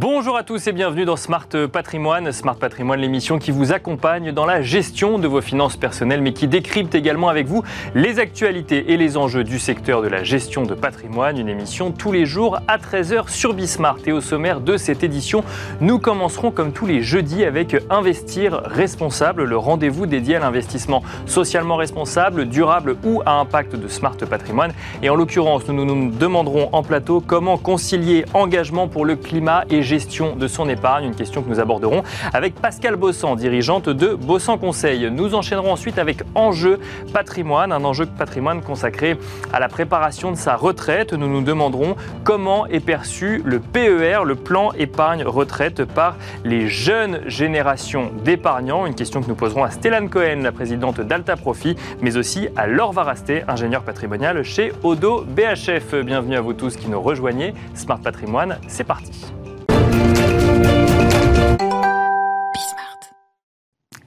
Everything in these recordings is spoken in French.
Bonjour à tous et bienvenue dans Smart Patrimoine. Smart Patrimoine, l'émission qui vous accompagne dans la gestion de vos finances personnelles, mais qui décrypte également avec vous les actualités et les enjeux du secteur de la gestion de patrimoine. Une émission tous les jours à 13h sur Bismart. Et au sommaire de cette édition, nous commencerons comme tous les jeudis avec Investir responsable, le rendez-vous dédié à l'investissement socialement responsable, durable ou à impact de Smart Patrimoine. Et en l'occurrence, nous nous demanderons en plateau comment concilier engagement pour le climat et gestion de son épargne, une question que nous aborderons avec Pascal Bossan, dirigeante de Bossan Conseil. Nous enchaînerons ensuite avec Enjeu patrimoine, un enjeu patrimoine consacré à la préparation de sa retraite. Nous nous demanderons comment est perçu le PER, le plan épargne retraite, par les jeunes générations d'épargnants. Une question que nous poserons à Stellan Cohen, la présidente d'Alta Profit, mais aussi à Laure Varasté, ingénieur patrimonial chez Odo BHF. Bienvenue à vous tous qui nous rejoignez. Smart Patrimoine, c'est parti.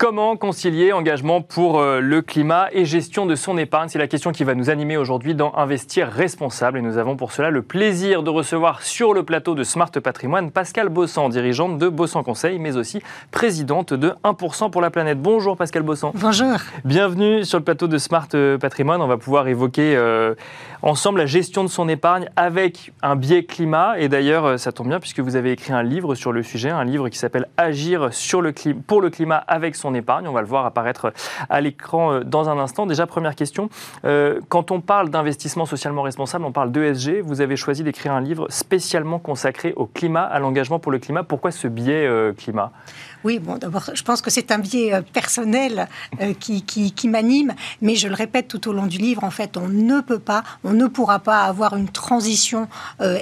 Comment concilier engagement pour euh, le climat et gestion de son épargne? C'est la question qui va nous animer aujourd'hui dans Investir responsable. Et nous avons pour cela le plaisir de recevoir sur le plateau de Smart Patrimoine Pascal Bossan, dirigeante de Bossan Conseil, mais aussi présidente de 1% pour la planète. Bonjour Pascal Bossan. Bonjour. Bienvenue sur le plateau de Smart euh, Patrimoine. On va pouvoir évoquer euh, ensemble la gestion de son épargne avec un biais climat. Et d'ailleurs, ça tombe bien puisque vous avez écrit un livre sur le sujet, un livre qui s'appelle Agir sur le pour le climat avec son épargne. On va le voir apparaître à l'écran euh, dans un instant. Déjà, première question. Euh, quand on parle d'investissement socialement responsable, on parle d'ESG. Vous avez choisi d'écrire un livre spécialement consacré au climat, à l'engagement pour le climat. Pourquoi ce biais euh, climat? Oui, bon, d'abord, je pense que c'est un biais personnel qui, qui, m'anime, mais je le répète tout au long du livre, en fait, on ne peut pas, on ne pourra pas avoir une transition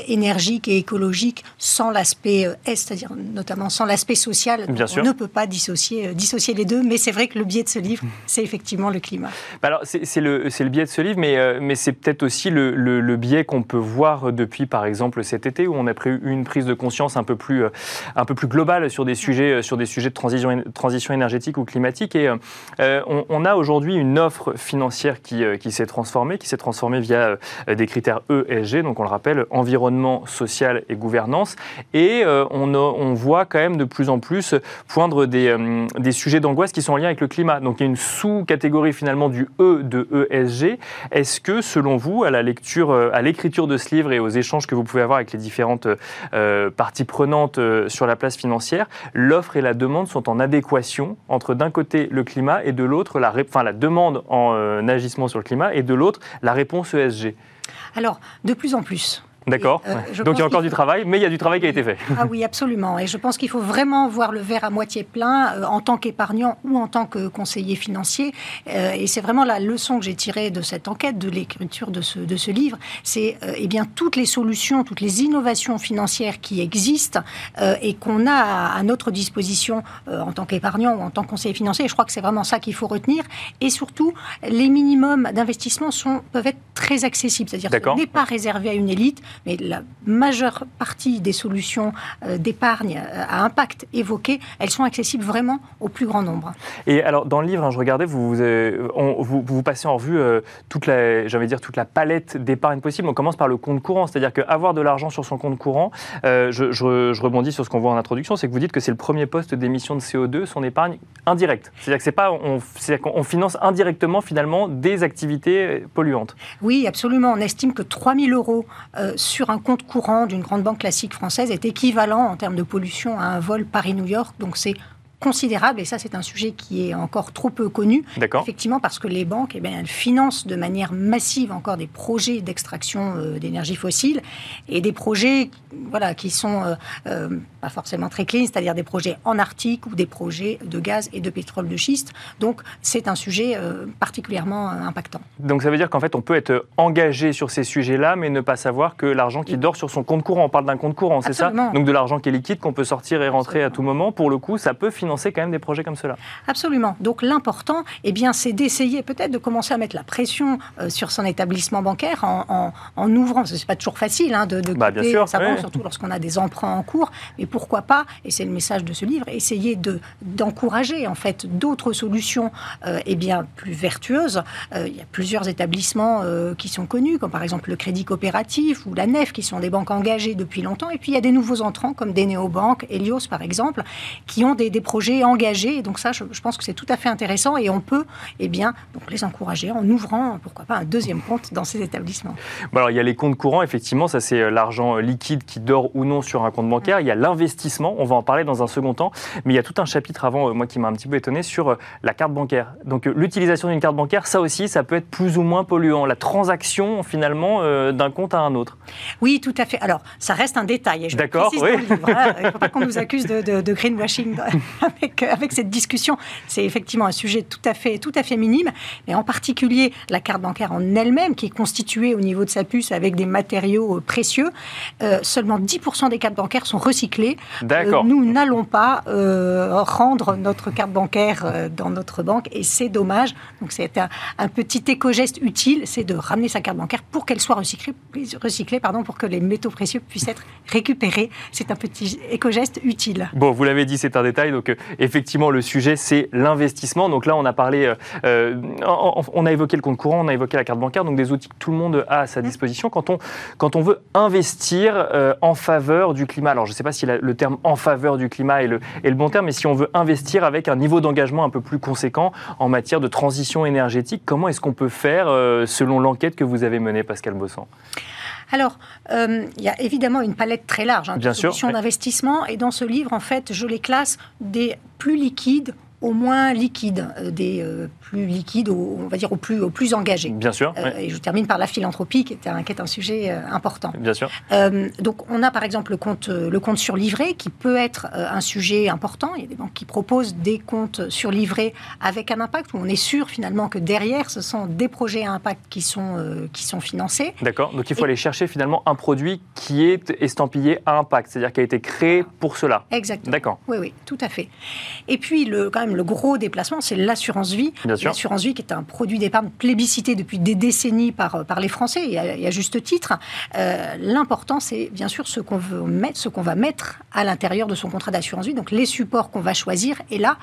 énergique et écologique sans l'aspect S, c'est-à-dire notamment sans l'aspect social. Bien on ne peut pas dissocier, dissocier les deux mais c'est vrai que le biais de ce livre, c'est effectivement le climat. Bah alors, c'est le, biais de ce livre, mais, euh, c'est peut-être aussi le, biais qu'on peut voir depuis, par exemple, cet été, où on a pris une prise de conscience un peu plus, euh, globale sur des sujets, euh, sur des sujets de transition, énergétique ou climatique. Et on, a aujourd'hui une offre financière qui, s'est transformée, qui s'est transformée via des critères ESG, donc on le rappelle, environnement, social et gouvernance. Et on, voit quand même de plus en plus poindre des, des sujets qui sont en lien avec le climat. Donc il y a une sous-catégorie finalement du E de ESG. Est-ce que, selon vous, à la lecture, euh, à l'écriture de ce livre et aux échanges que vous pouvez avoir avec les différentes euh, parties prenantes euh, sur la place financière, l'offre et la demande sont en adéquation entre d'un côté le climat et de l'autre la, la demande en agissement sur le climat et de l'autre la réponse ESG Alors, de plus en plus. D'accord. Euh, Donc il y a encore du travail, mais il y a du travail qui a été fait. Ah oui, absolument. Et je pense qu'il faut vraiment voir le verre à moitié plein euh, en tant qu'épargnant ou en tant que conseiller financier. Euh, et c'est vraiment la leçon que j'ai tirée de cette enquête, de l'écriture de ce, de ce livre. C'est eh bien toutes les solutions, toutes les innovations financières qui existent et qu'on a à, notre disposition en tant qu'épargnant ou en tant que conseiller financier. Et je crois que c'est vraiment ça qu'il faut retenir. Et surtout, les minimums d'investissement sont, peuvent être très accessibles. C'est-à-dire que ce n'est pas réservé à une élite mais la majeure partie des solutions euh, d'épargne euh, à impact évoquées, elles sont accessibles vraiment au plus grand nombre. Et alors, dans le livre, hein, je regardais, vous euh, vous, vous, passez en revue toute la, dire, toute la palette d'épargne possible. On commence par le compte courant, c'est-à-dire qu'avoir de l'argent sur son compte courant, je, rebondis sur ce qu'on voit en introduction, c'est que vous dites que c'est le premier poste d'émission de CO2, son épargne indirecte. C'est-à-dire que c'est pas, on, finance indirectement finalement des activités polluantes. Oui, absolument. On estime que 3 000 euros sur un compte courant d'une grande banque classique française est équivalent en termes de pollution à un vol Paris-New York. Donc c'est considérable, et ça c'est un sujet qui est encore trop peu connu, effectivement parce que les banques eh bien, elles financent de manière massive encore des projets d'extraction euh, d'énergie fossile, et des projets voilà, qui sont euh, euh, pas forcément très clean, c'est-à-dire des projets en Arctique ou des projets de gaz et de pétrole de schiste. Donc c'est un sujet particulièrement impactant. Donc ça veut dire qu'en fait on peut être engagé sur ces sujets-là, mais ne pas savoir que l'argent qui dort sur son compte courant, on parle d'un compte courant, c'est ça? Donc de l'argent qui est liquide qu'on peut sortir et rentrer à tout moment, pour le coup ça peut financer financer quand même des projets comme cela. Absolument. Donc l'important, eh bien, c'est d'essayer peut-être de commencer à mettre la pression sur son établissement bancaire en, en, ouvrant. Ce n'est pas toujours facile hein, de, de bah, bien sûr, surtout lorsqu'on a des emprunts en cours. Mais pourquoi pas, et c'est le message de ce livre, essayer de, d'encourager en fait d'autres solutions eh bien, plus vertueuses. il y a plusieurs établissements qui sont connus, comme par exemple le Crédit Coopératif ou la NEF, qui sont des banques engagées depuis longtemps. Et puis il y a des nouveaux entrants comme des néobanques, Helios par exemple, qui ont des, projets engagés. Et donc ça, je, pense que c'est tout à fait intéressant et on peut eh bien, donc les encourager en ouvrant, pourquoi pas, un deuxième compte dans ces établissements. Bon alors il y a les comptes courants, effectivement, ça c'est euh, l'argent euh, liquide qui dort ou non sur un compte bancaire. Il y a l'investissement, on va en parler dans un second temps. Mais il y a tout un chapitre avant, euh, moi qui m'a un petit peu étonné, sur la carte bancaire. Donc l'utilisation d'une carte bancaire, ça aussi, ça peut être plus ou moins polluant. La transaction finalement d'un compte à un autre. Oui, tout à fait. Alors ça reste un détail. D'accord, oui. Hein. Il ne faut pas qu'on nous accuse de, greenwashing avec, avec, cette discussion. C'est effectivement un sujet tout à, fait, tout à fait minime, mais en particulier la carte bancaire en elle-même, qui est constituée au niveau de sa puce avec des matériaux euh, précieux. Euh, seulement 10% des cartes bancaires sont recyclées. D'accord. Euh, nous n'allons pas rendre notre carte bancaire dans notre banque et c'est dommage. Donc c'est un, un, petit éco-geste utile, c'est de ramener sa carte bancaire pour qu'elle soit recyclée, recyclée pardon, pour que les métaux précieux puissent être récupérés. C'est un petit éco-geste utile. Bon, vous l'avez dit, c'est un détail. Donc, euh, effectivement, le sujet, c'est l'investissement. Donc là, on a parlé, euh, euh, on a évoqué le compte courant, on a évoqué la carte bancaire, donc des outils que tout le monde a à sa disposition. Quand on, quand on veut investir en faveur du climat, alors je ne sais pas si le terme en faveur du climat est le, est le bon terme, mais si on veut investir avec un niveau d'engagement un peu plus conséquent en matière de transition énergétique, comment est-ce qu'on peut faire selon l'enquête que vous avez menée, Pascal Bossan? Alors, euh, il y a évidemment une palette très large hein, de solutions d'investissement. Et dans ce livre, en fait, je les classe des plus liquides au moins liquides, euh, des euh, plus liquides, on va dire, aux plus, aux plus engagés. Bien sûr. Et je termine par la philanthropie, qui est un, qui est un sujet important. Bien sûr. donc, on a par exemple le compte, le compte surlivré, qui peut être un sujet important. Il y a des banques qui proposent des comptes surlivrés avec un impact, où on est sûr finalement que derrière, ce sont des projets à impact qui sont, qui sont financés. D'accord. Donc, il faut aller chercher finalement un produit qui est estampillé à impact, c'est-à-dire qui a été créé pour cela. Exactement. D'accord. Oui, oui, tout à fait. Et puis, le, quand même, le gros déplacement, c'est l'assurance vie. L'assurance vie qui est un produit d'épargne plébiscité depuis des décennies par, par les Français, et à, juste titre. Euh, l'important, c'est bien sûr ce qu'on va mettre à l'intérieur de son contrat d'assurance vie, donc les supports qu'on va choisir. Et là,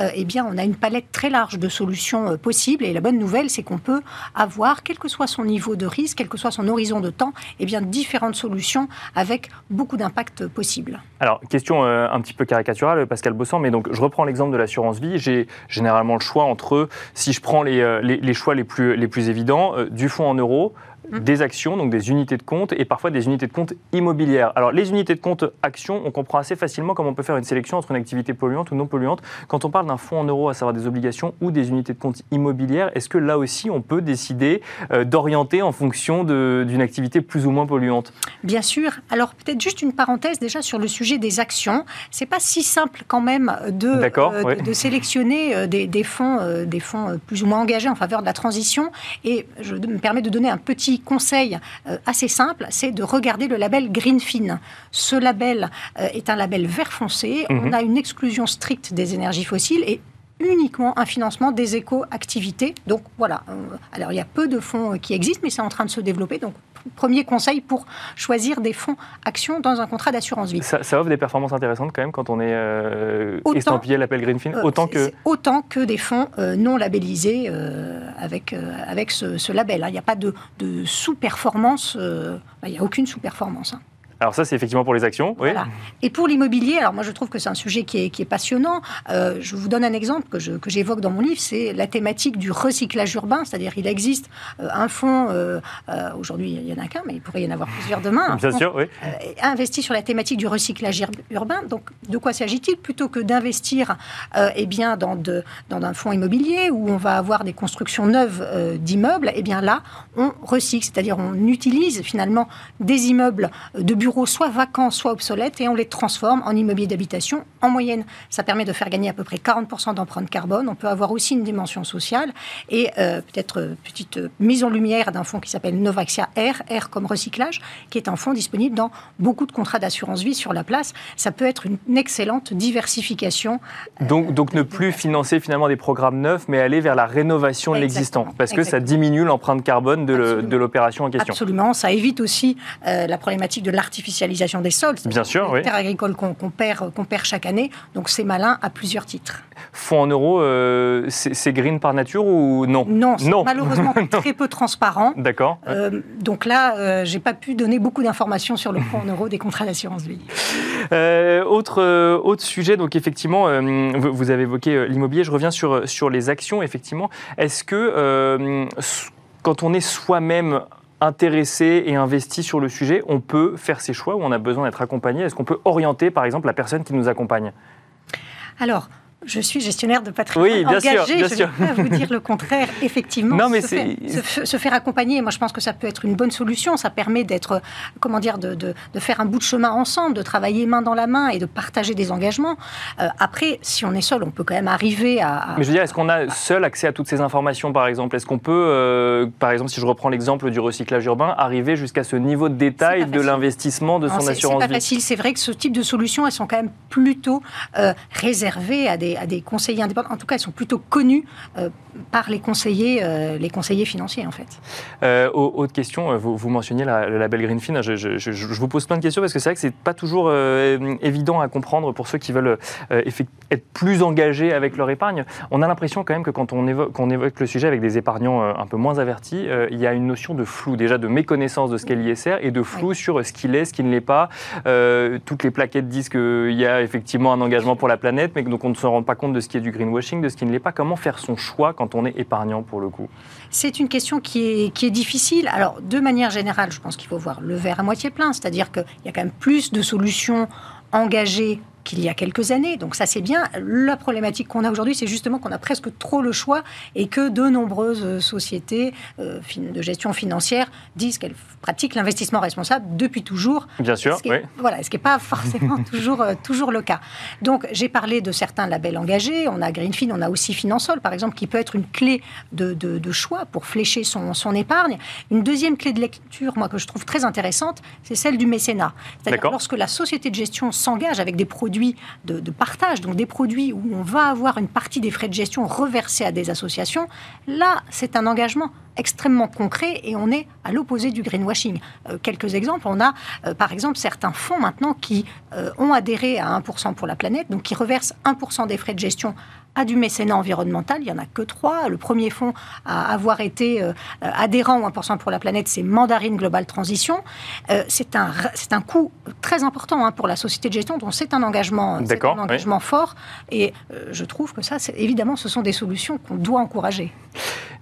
euh, eh bien, on a une palette très large de solutions euh, possibles. Et la bonne nouvelle, c'est qu'on peut avoir, quel que soit son niveau de risque, quel que soit son horizon de temps, eh bien, différentes solutions avec beaucoup d'impact possible. Alors, question un petit peu caricaturale, Pascal Bossan, mais donc je reprends l'exemple de l'assurance vie, j'ai généralement le choix entre, si je prends les, euh, les, choix les plus, les plus évidents, euh, du fonds en euros, Mmh. des actions, donc des unités de compte, et parfois des unités de compte immobilières. Alors les unités de compte actions, on comprend assez facilement comment on peut faire une sélection entre une activité polluante ou non polluante. Quand on parle d'un fonds en euros, à savoir des obligations ou des unités de compte immobilières, est-ce que là aussi on peut décider euh, d'orienter en fonction d'une activité plus ou moins polluante? Bien sûr. Alors peut-être juste une parenthèse déjà sur le sujet des actions. C'est pas si simple quand même de, euh, de, sélectionner euh, des, des, fonds, des fonds plus ou moins engagés en faveur de la transition. Et je me permets de donner un petit conseil euh, assez simple, c'est de regarder le label Greenfin. Ce label euh, est un label vert foncé. On mhm. a une exclusion stricte des énergies fossiles et uniquement un financement des éco-activités. Donc voilà, euh, alors il y a peu de fonds qui existent, mais c'est en train de se développer. Donc premier conseil pour choisir des fonds actions dans un contrat d'assurance vie. Ça, offre des performances intéressantes quand même quand on est euh, estampillé à l'appel Greenfin, euh, autant que... Autant que des fonds euh, non labellisés avec, avec ce, label. Hein. Il n'y a pas de, sous-performance, il n'y a aucune sous-performance. Hein. Alors ça, c'est effectivement pour les actions. Oui. Et pour l'immobilier, alors moi je trouve que c'est un sujet qui est, qui est passionnant. Euh, je vous donne un exemple que, que j'évoque dans mon livre, c'est la thématique du recyclage urbain, c'est-à-dire il existe euh, un fonds, euh, aujourd'hui il n'y en a qu'un, mais il pourrait y en avoir plusieurs demain. Bien sûr, oui. investi sur la thématique du recyclage urbain. Donc de quoi s'agit-il? Plutôt que d'investir eh bien, dans, de, dans un fonds immobilier où on va avoir des constructions neuves d'immeubles, eh bien là, on recycle, c'est-à-dire on utilise finalement des immeubles de bureaux soit vacants, soit obsolètes, et on les transforme en immobilier d'habitation. En moyenne, ça permet de faire gagner à peu près 40% d'empreinte carbone. On peut avoir aussi une dimension sociale et euh, peut-être euh, petite euh, mise en lumière d'un fonds qui s'appelle Novaxia R, R comme recyclage, qui est un fonds disponible dans beaucoup de contrats d'assurance vie sur la place. Ça peut être une excellente diversification. Donc, donc ne plus financer finalement des programmes neufs, mais aller vers la rénovation de l'existant, parce que ça diminue l'empreinte carbone de l'opération en question. Absolument, ça évite aussi la problématique de l'artificialisation des sols. Bien sûr, oui. terres agricoles qu'on perd, qu'on perd chaque année. Donc c'est malin à plusieurs titres. Fonds en euros, euh, c'est green par nature ou non Non, c'est malheureusement très peu transparent. D'accord. Euh, donc là, euh, j'ai pas pu donner beaucoup d'informations sur le fonds en euros des contrats d'assurance vie. autre, autre sujet, donc effectivement, vous, avez évoqué l'immobilier. Je reviens sur, sur les actions, effectivement. Est-ce que quand on est soi-même intéressé et investi sur le sujet, on peut faire ses choix ou on a besoin d'être accompagné. Est-ce qu'on peut orienter, par exemple, la personne qui nous accompagne? Je suis gestionnaire de patrimoine oui, bien engagé. Sûr, bien je ne vais pas vous dire le contraire. Effectivement, non, mais se, se, faire accompagner, moi je pense que ça peut être une bonne solution. Ça permet d'être, comment dire, de, de, de, faire un bout de chemin ensemble, de travailler main dans la main et de partager des engagements. Euh, après, si on est seul, on peut quand même arriver à. mais je veux dire, est-ce qu'on a seul accès à toutes ces informations, par exemple? Est-ce qu'on peut, euh, par exemple, si je reprends l'exemple du recyclage urbain, arriver jusqu'à ce niveau de détail de l'investissement de son assurance C'est pas facile. C'est vrai que ce type de solutions, elles sont quand même plutôt euh, réservées à des à des conseillers indépendants. En tout cas, ils sont plutôt connus euh, par les conseillers, euh, les conseillers financiers, en fait. Euh, autre question, vous, vous mentionniez la, le label Greenfin. Je, je, vous pose plein de questions parce que c'est vrai que c'est pas toujours évident à comprendre pour ceux qui veulent être plus engagés avec leur épargne. On a l'impression quand même que quand on évoque, évoque, le sujet avec des épargnants un peu moins avertis, il y a une notion de flou, déjà de méconnaissance de ce qu'est l'ISR et de flou sur ce qu'il est, ce qui ne l'est pas. toutes les plaquettes disent qu'il y a effectivement un engagement pour la planète, mais donc on ne se rend pas compte de ce qui est du greenwashing, de ce qui ne l'est pas. Comment faire son choix quand on est épargnant pour le coup? C'est une question qui est, qui est difficile. Alors, de manière générale, je pense qu'il faut voir le verre à moitié plein, c'est-à-dire qu'il y a quand même plus de solutions engagées qu'il y a quelques années. Donc ça, c'est bien. La problématique qu'on a aujourd'hui, c'est justement qu'on a presque trop le choix et que de nombreuses sociétés euh, de gestion financière disent qu'elles pratiquent l'investissement responsable depuis toujours. Bien sûr, oui. voilà, ce qui n'est pas forcément toujours, euh, toujours le cas. Donc j'ai parlé de certains labels engagés. On a Greenfin, on a aussi Finansol, par exemple, qui peut être une clé de, de, choix pour flécher son, son, épargne. Une deuxième clé de lecture, moi, que je trouve très intéressante, c'est celle du mécénat. C'est-à-dire lorsque la société de gestion s'engage avec des produits de, partage, donc des produits où on va avoir une partie des frais de gestion reversés à des associations, là, c'est un engagement extrêmement concret et on est à l'opposé du greenwashing. Euh, quelques exemples, on a euh, par exemple certains fonds maintenant qui euh, ont adhéré à 1% pour la planète, donc qui reversent 1% des frais de gestion à du mécénat environnemental. Il n'y en a que trois. Le premier fonds à avoir été adhérent au 1% pour la planète, c'est Mandarine Global Transition. c'est un, un coût très important hein, pour la société de gestion, donc c'est un engagement, un engagement fort. Et je trouve que ça, évidemment, ce sont des solutions qu'on doit encourager.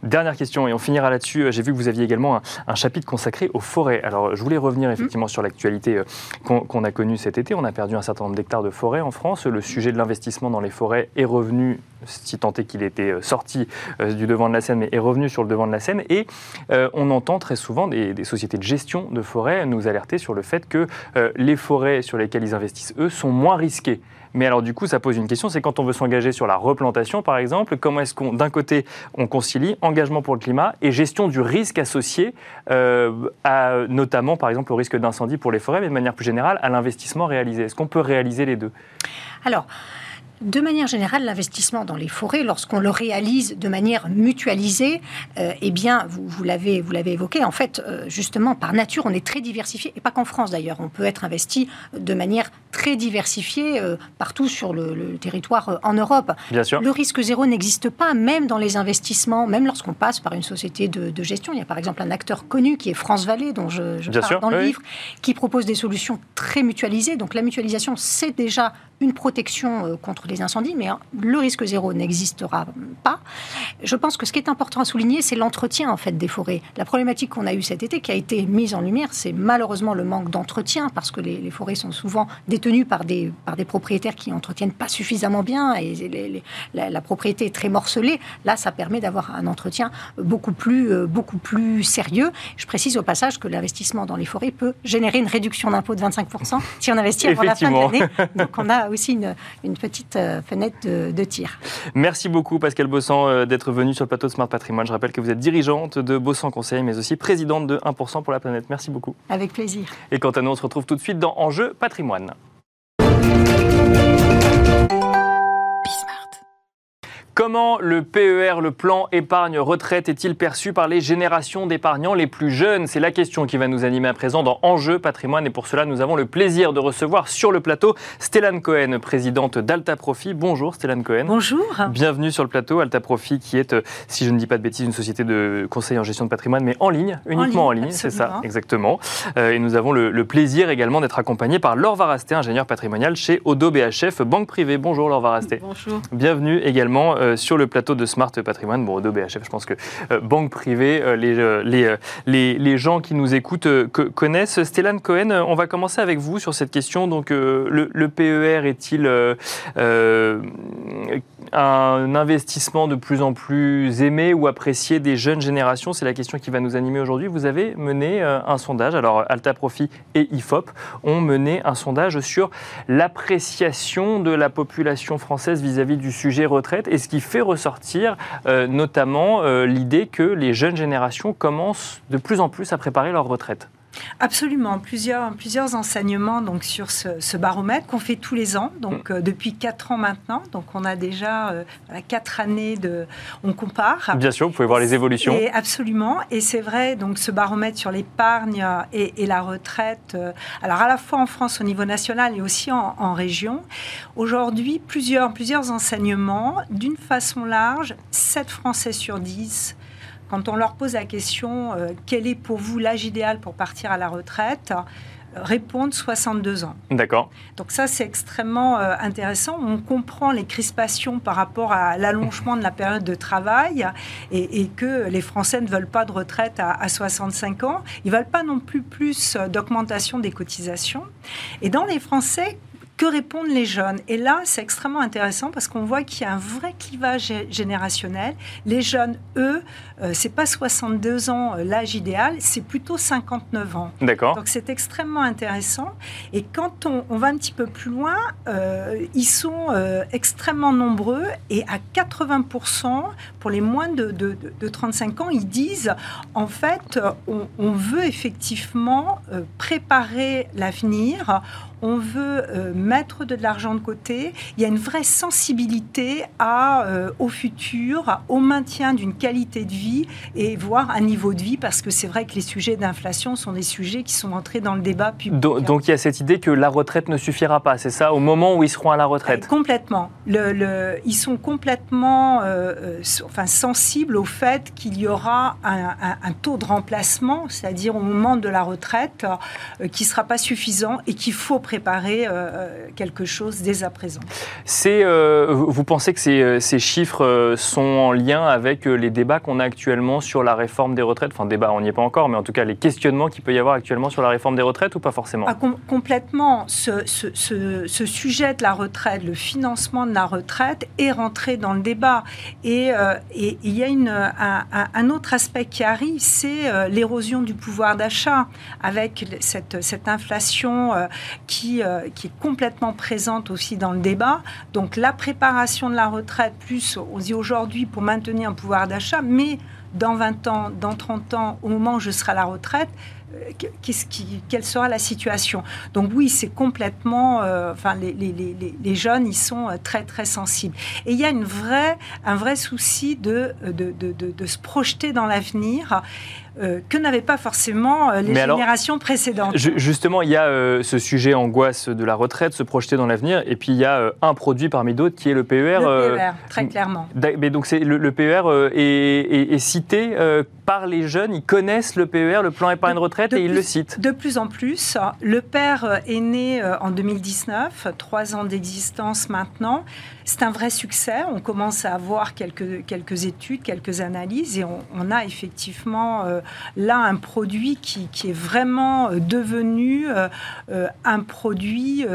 Dernière question, et on finira là-dessus. J'ai vu que vous aviez également un, chapitre consacré aux forêts. Alors, je voulais revenir mmh. effectivement sur l'actualité euh, qu'on a connue cet été. On a perdu un certain nombre d'hectares de forêts en France. Le sujet de l'investissement dans les forêts est revenu, si tant est qu'il était euh, sorti euh, du devant de la scène, mais est revenu sur le devant de la scène. Et on entend très souvent des, des, sociétés de gestion de forêts nous alerter sur le fait que les forêts sur lesquelles ils investissent, eux, sont moins risquées mais alors du coup, ça pose une question, c'est quand on veut s'engager sur la replantation, par exemple, comment est-ce qu'on, d'un côté, on concilie engagement pour le climat et gestion du risque associé, euh, à, notamment, par exemple, au risque d'incendie pour les forêts, mais de manière plus générale, à l'investissement réalisé. Est-ce qu'on peut réaliser les deux? Alors, de manière générale, l'investissement dans les forêts, lorsqu'on le réalise de manière mutualisée, euh, eh bien, vous, vous l'avez évoqué, en fait, euh, justement, par nature, on est très diversifié, et pas qu'en France d'ailleurs, on peut être investi de manière très diversifiée euh, partout sur le, territoire en Europe. Bien sûr. Le risque zéro n'existe pas, même dans les investissements, même lorsqu'on passe par une société de, gestion. Il y a par exemple un acteur connu qui est France Vallée, dont je, parle dans le livre, qui propose des solutions très mutualisées. Donc la mutualisation, c'est déjà une protection contre les incendies, mais hein, le risque zéro n'existera pas. Je pense que ce qui est important à souligner, c'est l'entretien en fait des forêts. La problématique qu'on a eue cet été, qui a été mise en lumière, c'est malheureusement le manque d'entretien, parce que les, forêts sont souvent détenues par des, par des propriétaires qui entretiennent pas suffisamment bien, et la, propriété est très morcelée. Là, ça permet d'avoir un entretien beaucoup plus, euh, beaucoup plus sérieux. Je précise au passage que l'investissement dans les forêts peut générer une réduction d'impôt de 25% si on investit avant la fin de l'année. Donc on a aussi une, une petite euh, fenêtre de, tir. Merci beaucoup Pascal Bossan euh, d'être venu sur le plateau de Smart Patrimoine. Je rappelle que vous êtes dirigeante de Bossan Conseil, mais aussi présidente de 1% pour la planète. Merci beaucoup. Avec plaisir. Et quant à nous, on se retrouve tout de suite dans Enjeu Patrimoine. Comment le PER, le plan épargne retraite, est-il perçu par les générations d'épargnants les plus jeunes? C'est la question qui va nous animer à présent dans Enjeu patrimoine. Et pour cela, nous avons le plaisir de recevoir sur le plateau Stéphane Cohen, présidente d'Alta Profit. Bonjour Stéphane Cohen. Bonjour. Bienvenue sur le plateau. Alta Profit qui est, euh, si je ne dis pas de bêtises, une société de conseil en gestion de patrimoine, mais en ligne, uniquement en ligne, c'est ça, exactement. Euh, et nous avons le, plaisir également d'être accompagné par Laure Varasté, ingénieur patrimonial chez Odo BHF, banque privée. Bonjour Laure Varasté. Bonjour. Bienvenue également euh, sur le plateau de Smart Patrimoine. Bon, Odo BHF, je pense que euh, banque privée, euh, les, les, les, gens qui nous écoutent connaissent. Stellan Cohen, on va commencer avec vous sur cette question. Donc, le, PER est-il un investissement de plus en plus aimé ou apprécié des jeunes générations? C'est la question qui va nous animer aujourd'hui. Vous avez mené un sondage, alors Alta Profit et IFOP ont mené un sondage sur l'appréciation de la population française vis-à-vis du sujet retraite qui fait ressortir euh, notamment euh, l'idée que les jeunes générations commencent de plus en plus à préparer leur retraite. Absolument, plusieurs, plusieurs enseignements donc sur ce, baromètre qu'on fait tous les ans, donc mm. euh, depuis quatre ans maintenant. Donc on a déjà euh, quatre années de, on compare. Bien sûr, vous pouvez voir les évolutions. Et absolument, et c'est vrai. Donc ce baromètre sur l'épargne et, la retraite, euh, alors à la fois en France au niveau national et aussi en, en région. Aujourd'hui, plusieurs plusieurs enseignements d'une façon large. 7 Français sur 10 quand on leur pose la question euh, quel est pour vous l'âge idéal pour partir à la retraite euh, répondent 62 ans. D'accord. Donc ça, c'est extrêmement euh, intéressant. On comprend les crispations par rapport à l'allongement de la période de travail et, que les Français ne veulent pas de retraite à, à 65 ans. Ils ne veulent pas non plus plus d'augmentation des cotisations. Et dans les Français, que répondent les jeunes Et là, c'est extrêmement intéressant parce qu'on voit qu'il y a un vrai clivage générationnel. Les jeunes, eux, euh, c'est pas 62 ans euh, l'âge idéal, c'est plutôt 59 ans. D'accord. Donc c'est extrêmement intéressant. Et quand on, va un petit peu plus loin, euh, ils sont extrêmement nombreux et à 80% pour les moins de, de, de 35 ans, ils disent en fait, on, on veut effectivement préparer l'avenir on veut euh, mettre de l'argent de côté. Il y a une vraie sensibilité à, euh, au futur, au maintien d'une qualité de vie et voire un niveau de vie, parce que c'est vrai que les sujets d'inflation sont des sujets qui sont entrés dans le débat public. Donc, il y a cette idée que la retraite ne suffira pas, c'est ça, au moment où ils seront à la retraite? Complètement. Le, ils sont complètement euh, enfin, sensibles au fait qu'il y aura un, taux de remplacement, c'est-à-dire au moment de la retraite, qui ne sera pas suffisant et qu'il faut préparer euh, euh, quelque chose dès à présent. C'est, euh, vous pensez que ces, ces, chiffres sont en lien avec les débats qu'on a actuellement sur la réforme des retraites? Enfin, débat, on n'y est pas encore, mais en tout cas, les questionnements qu'il peut y avoir actuellement sur la réforme des retraites ou pas forcément? Ah, Complètement. Ce, ce, ce, sujet de la retraite, le financement de la retraite, est rentré dans le débat. Et, et il y a une, un, un, autre aspect qui arrive, c'est l'érosion du pouvoir d'achat avec cette, cette inflation qui euh, qui, est complètement présente aussi dans le débat. Donc la préparation de la retraite, plus on dit aujourd'hui pour maintenir un pouvoir d'achat, mais dans 20 ans, dans 30 ans, au moment où je serai à la retraite, euh, qu'est-ce qui, quelle sera la situation? Donc oui, c'est complètement, euh, enfin les, jeunes, ils sont très très sensibles. Et il y a une vraie, un vrai souci de, de, de, de se projeter dans l'avenir. Euh, que n'avaient pas forcément euh, les générations précédentes. Justement, il y a euh, ce sujet angoisse de la retraite, se projeter dans l'avenir, et puis il y a un produit parmi d'autres qui est le PER. Le PER, très clairement. Mais donc le, le, PER est, est, cité par les jeunes, ils connaissent le PER, le plan épargne retraite et il le cite. De plus en plus. Le père est né en 2019, trois ans d'existence maintenant. C'est un vrai succès. On commence à avoir quelques, quelques études, quelques analyses et on, a effectivement là un produit qui, est vraiment devenu un produit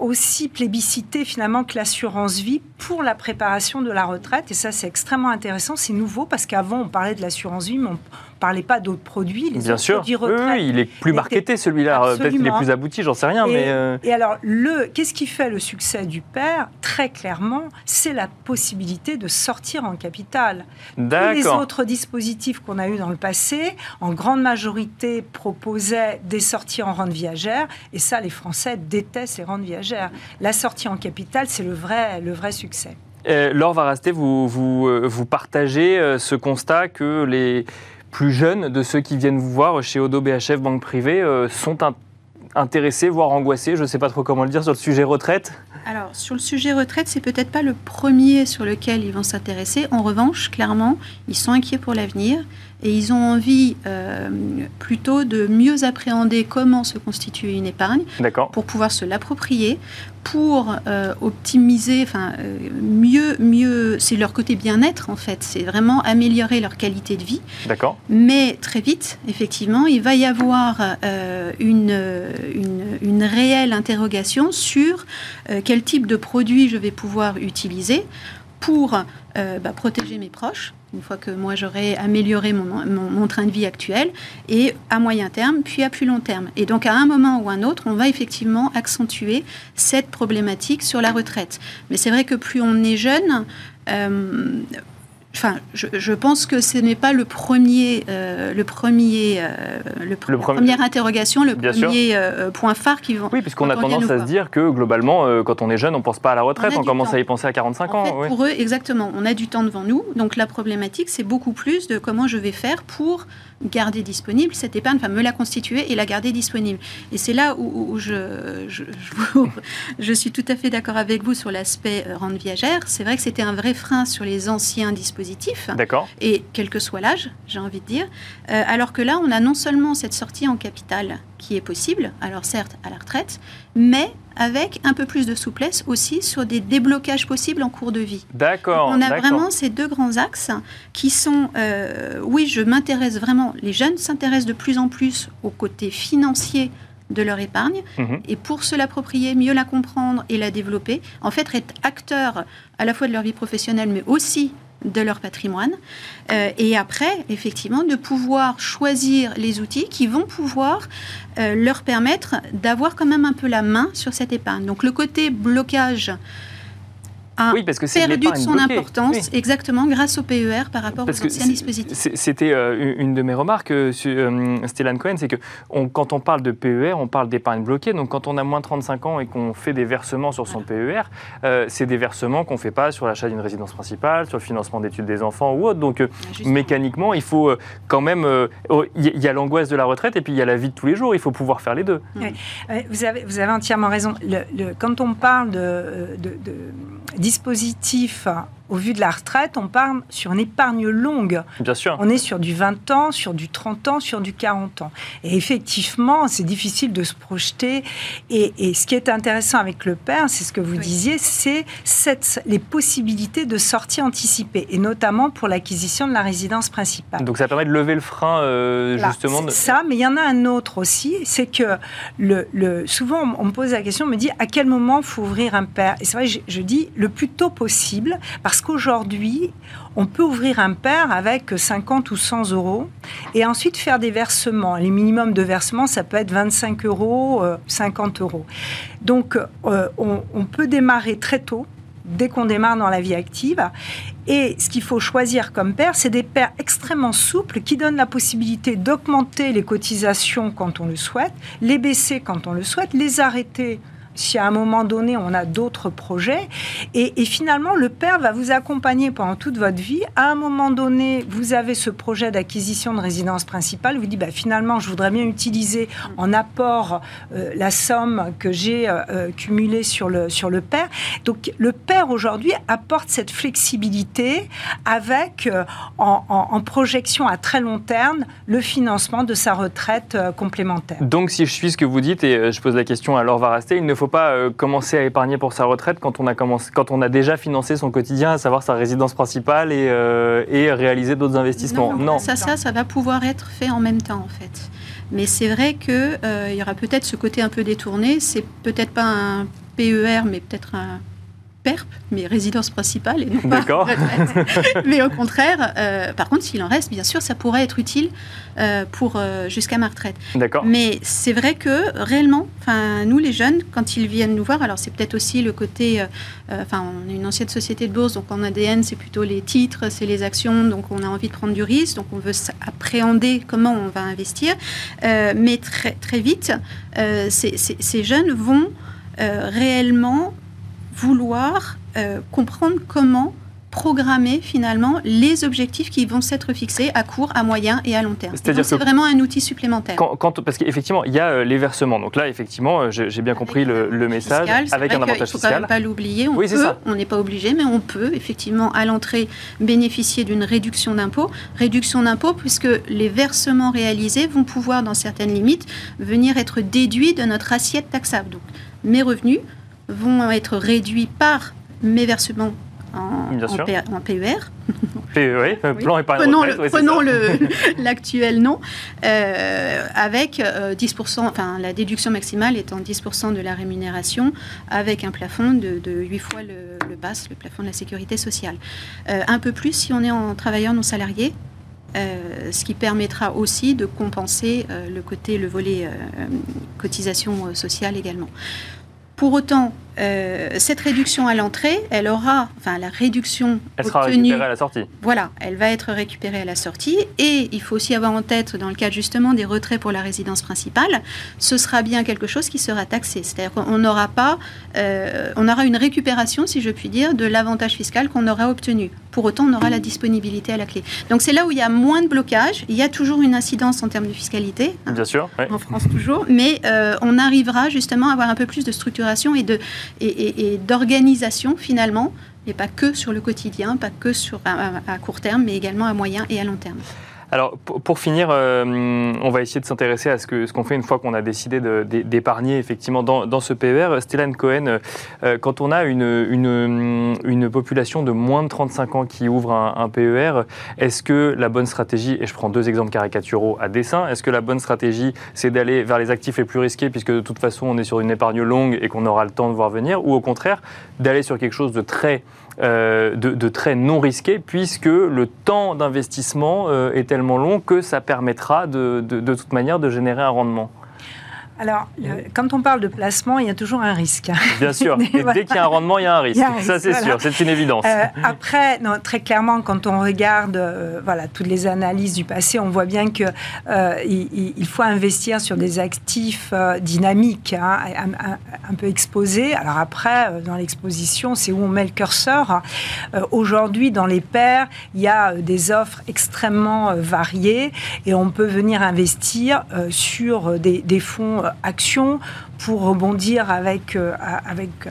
aussi plébiscité finalement que l'assurance vie pour la préparation de la retraite. Et ça, c'est extrêmement intéressant. C'est nouveau parce qu'avant, on parlait de l'assurance vie, mais parlait pas d'autres produits. Les Bien sûr. oui, il est plus marketé celui-là. Euh, peut-être qu'il est plus abouti, j'en sais rien. Et, mais euh, et alors, le, qu'est-ce qui fait le succès du père? Très clairement, c'est la possibilité de sortir en capital. Tous les autres dispositifs qu'on a eus dans le passé, en grande majorité, proposaient des sorties en rente viagère. Et ça, les Français détestent les rentes viagères. La sortie en capital, c'est le vrai, le vrai succès. Euh, Laure Varasté, vous, vous, euh, vous partagez ce constat que les, plus jeunes de ceux qui viennent vous voir chez Odo BHF Banque Privée euh, sont intéressés, voire angoissés, je ne sais pas trop comment le dire, sur le sujet retraite? Alors, sur le sujet retraite, c'est peut-être pas le premier sur lequel ils vont s'intéresser. En revanche, clairement, ils sont inquiets pour l'avenir et ils ont envie euh, plutôt de mieux appréhender comment se constituer une épargne pour pouvoir se l'approprier, pour euh, optimiser, enfin euh, mieux, mieux, c'est leur côté bien-être en fait, c'est vraiment améliorer leur qualité de vie. D'accord. Mais très vite, effectivement, il va y avoir une, une, une, réelle interrogation sur quel type de produit je vais pouvoir utiliser pour bah, protéger mes proches une fois que moi j'aurai amélioré mon, train de vie actuel, et à moyen terme, puis à plus long terme. Et donc à un moment ou un autre, on va effectivement accentuer cette problématique sur la retraite. Mais c'est vrai que plus on est jeune, euh, Enfin, je, pense que ce n'est pas le premier, euh, le premier, euh, le, première interrogation, le premier euh, point phare qui vont. Oui, puisqu'on a tendance à se dire que globalement, quand on est jeune, on ne pense pas à la retraite, on, commence à y penser à 45 ans. Pour eux, exactement, on a du temps devant nous. Donc la problématique, c'est beaucoup plus de comment je vais faire pour garder disponible cette épargne, enfin me la constituer et la garder disponible. Et c'est là où, je, je, je, suis tout à fait d'accord avec vous sur l'aspect rente viagère. C'est vrai que c'était un vrai frein sur les anciens dispositifs D'accord. Et quel que soit l'âge, j'ai envie de dire. Euh, alors que là, on a non seulement cette sortie en capital qui est possible, alors certes à la retraite, mais avec un peu plus de souplesse aussi sur des déblocages possibles en cours de vie. D'accord. On a vraiment ces deux grands axes qui sont, euh, oui, je m'intéresse vraiment, les jeunes s'intéressent de plus en plus au côté financier de leur épargne. Mhm. Et pour se l'approprier, mieux la comprendre et la développer, en fait, être acteur à la fois de leur vie professionnelle, mais aussi de leur patrimoine. Euh, et après, effectivement, de pouvoir choisir les outils qui vont pouvoir euh, leur permettre d'avoir quand même un peu la main sur cette épargne. Donc le côté blocage a oui, parce que perdu de son importance, exactement, grâce au PER par rapport aux anciens dispositifs. C'était euh, une de mes remarques, euh, euh Stellan Cohen, c'est que quand on parle de PER, on parle d'épargne bloquée. Donc quand on a moins de 35 ans et qu'on fait des versements sur son PER, c'est des versements qu'on ne fait pas sur l'achat d'une résidence principale, sur le financement d'études des enfants ou autre. Donc mécaniquement, il faut quand même... Oh, il y a l'angoisse de la retraite et puis il y a la vie de tous les jours. Il faut pouvoir faire les deux. Vous, avez, vous avez entièrement raison. Le, quand on parle de, de, de dispositif au vu de la retraite, on parle sur une épargne longue. Bien sûr. On est sur du 20 ans, sur du 30 ans, sur du 40 ans. Et effectivement, c'est difficile de se projeter. Et, ce qui est intéressant avec le père, c'est ce que vous disiez, c'est les possibilités de sortie anticipée, et notamment pour l'acquisition de la résidence principale. Donc ça permet de lever le frein, euh, justement. De... Ça, mais il y en a un autre aussi, c'est que le, le, souvent on me pose la question, on me dit à quel moment il faut ouvrir un père? Et c'est vrai, je, je dis le plus tôt possible, parce qu'aujourd'hui, on peut ouvrir un père avec 50 ou 100 euros et ensuite faire des versements. Les minimums de versements, ça peut être 25 euros, 50 euh, euros. Donc, euh, on, peut démarrer très tôt dès qu'on démarre dans la vie active. Et ce qu'il faut choisir comme père, c'est des pères extrêmement souples qui donnent la possibilité d'augmenter les cotisations quand on le souhaite, les baisser quand on le souhaite, les arrêter si à un moment donné on a d'autres projets. Et, finalement, le père va vous accompagner pendant toute votre vie. À un moment donné, vous avez ce projet d'acquisition de résidence principale. Vous dites, bah, finalement, je voudrais bien utiliser en apport euh, la somme que j'ai euh, euh, cumulée sur le, sur le père. Donc, le père aujourd'hui apporte cette flexibilité avec, en, en, projection à très long terme, le financement de sa retraite complémentaire. Donc, si je suis ce que vous dites, et je pose la question à Laure Varasté, il ne faut pas commencer à épargner pour sa retraite quand on a, commencé, quand on a déjà financé son quotidien, à savoir sa résidence principale et, et réaliser d'autres investissements. Non, Ça, ça, ça va pouvoir être fait en même temps, en fait. Mais c'est vrai qu'il euh, y aura peut-être ce côté un peu détourné. C'est peut-être pas un PER, mais peut-être un PERP, mais résidence principale et non pas retraite. mais au contraire, euh, par contre, s'il en reste, bien sûr, ça pourrait être utile euh, pour euh, jusqu'à ma retraite. D'accord. Mais c'est vrai que réellement, enfin, nous les jeunes, quand ils viennent nous voir, alors c'est peut-être aussi le côté, enfin, on est une ancienne société de bourse, donc en ADN, c'est plutôt les titres, c'est les actions, donc on a envie de prendre du risque, donc on veut appréhender comment on va investir, mais très très vite, ces, ces, jeunes vont réellement vouloir euh, comprendre comment programmer finalement les objectifs qui vont s'être fixés à court, à moyen et à long terme. C'est-à-dire c'est vraiment un outil supplémentaire. Quand, parce qu'effectivement, il y a euh, les versements. Donc là, effectivement, euh, j'ai bien compris le, message avec un avantage fiscal. Il ne faut pas l'oublier. On peut, on n'est pas obligé, mais on peut effectivement à l'entrée bénéficier d'une réduction d'impôt. Réduction d'impôt puisque les versements réalisés vont pouvoir, dans certaines limites, venir être déduits de notre assiette taxable. Donc mes revenus vont être réduits par mes versements en, en, PER. oui, plan épargne prenons prenons l'actuel nom, euh, avec 10%, euh, enfin la déduction maximale étant 10% de la rémunération, avec un plafond de, 8 fois le, le bas, le plafond de la sécurité sociale. Euh, un peu plus si on est en travailleur non salarié, ce qui permettra aussi de compenser le côté, le volet cotisation sociale également. Pour autant, euh, cette réduction à l'entrée, elle aura, enfin la réduction elle sera récupérée à la sortie. Voilà, elle va être récupérée à la sortie. Et il faut aussi avoir en tête, dans le cadre justement des retraits pour la résidence principale, ce sera bien quelque chose qui sera taxé. C'est-à-dire qu'on n'aura pas, euh, on aura une récupération, si je puis dire, de l'avantage fiscal qu'on aura obtenu. Pour autant, on aura la disponibilité à la clé. Donc c'est là où il y a moins de blocage. Il y a toujours une incidence en termes de fiscalité. Hein, bien sûr. En France toujours, mais euh, on arrivera justement à avoir un peu plus de structuration et de et, d'organisation finalement, et pas que sur le quotidien, pas que sur, à court terme, mais également à moyen et à long terme. Alors, pour, finir, euh, on va essayer de s'intéresser à ce qu'on ce qu'on fait une fois qu'on a décidé d'épargner effectivement dans, ce PER. Stellan Cohen, euh, quand on a une, une, population de moins de 35 ans qui ouvre un, PER, est-ce que la bonne stratégie, et je prends deux exemples caricaturaux à dessin, est-ce que la bonne stratégie, c'est d'aller vers les actifs les plus risqués, puisque de toute façon, on est sur une épargne longue et qu'on aura le temps de voir venir, ou au contraire, d'aller sur quelque chose de très euh, de, très non risqué, puisque le temps d'investissement euh, est tellement long que ça permettra de, de toute manière de générer un rendement. Alors, quand on parle de placement, il y a toujours un risque. Bien sûr. Et dès qu'il y a un rendement, il y a un risque. ça, c'est sûr. C'est une évidence. Euh, après, non, très clairement, quand on regarde euh, voilà, toutes les analyses du passé, on voit bien qu'il euh, il faut investir sur des actifs dynamiques, hein, un, peu exposés. Alors après, dans l'exposition, c'est où on met le curseur. Aujourd'hui, dans les paires, il y a des offres extrêmement variées et on peut venir investir sur des, des fonds action pour rebondir avec, euh, avec euh,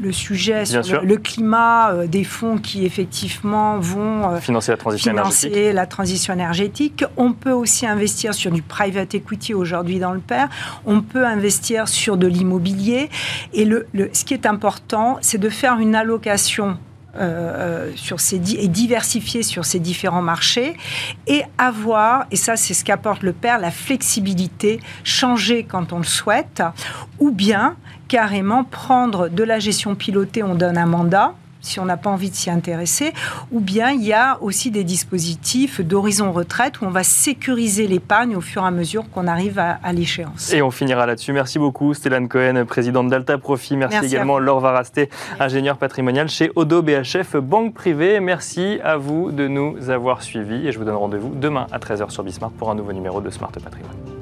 le, sujet sur le, climat, euh, des fonds qui effectivement vont financer, la transition, énergétique. la transition énergétique. On peut aussi investir sur du private equity aujourd'hui dans le PER. On peut investir sur de l'immobilier. Et le, ce qui est important, c'est de faire une allocation euh, sur ces, et diversifier sur ces différents marchés et avoir, et ça c'est ce qu'apporte le père, la flexibilité, changer quand on le souhaite, ou bien carrément prendre de la gestion pilotée, on donne un mandat, si on n'a pas envie de s'y intéresser, ou bien il y a aussi des dispositifs d'horizon retraite où on va sécuriser l'épargne au fur et à mesure qu'on arrive à, l'échéance. Et on finira là-dessus. Merci beaucoup Stéphane Cohen, présidente d'Alta Profit. Merci, également Laure Varasté, ingénieure patrimoniale chez Odo BHF Banque Privée. Merci à vous de nous avoir suivis et je vous donne rendez-vous demain à 13h sur Bismart pour un nouveau numéro de Smart Patrimoine.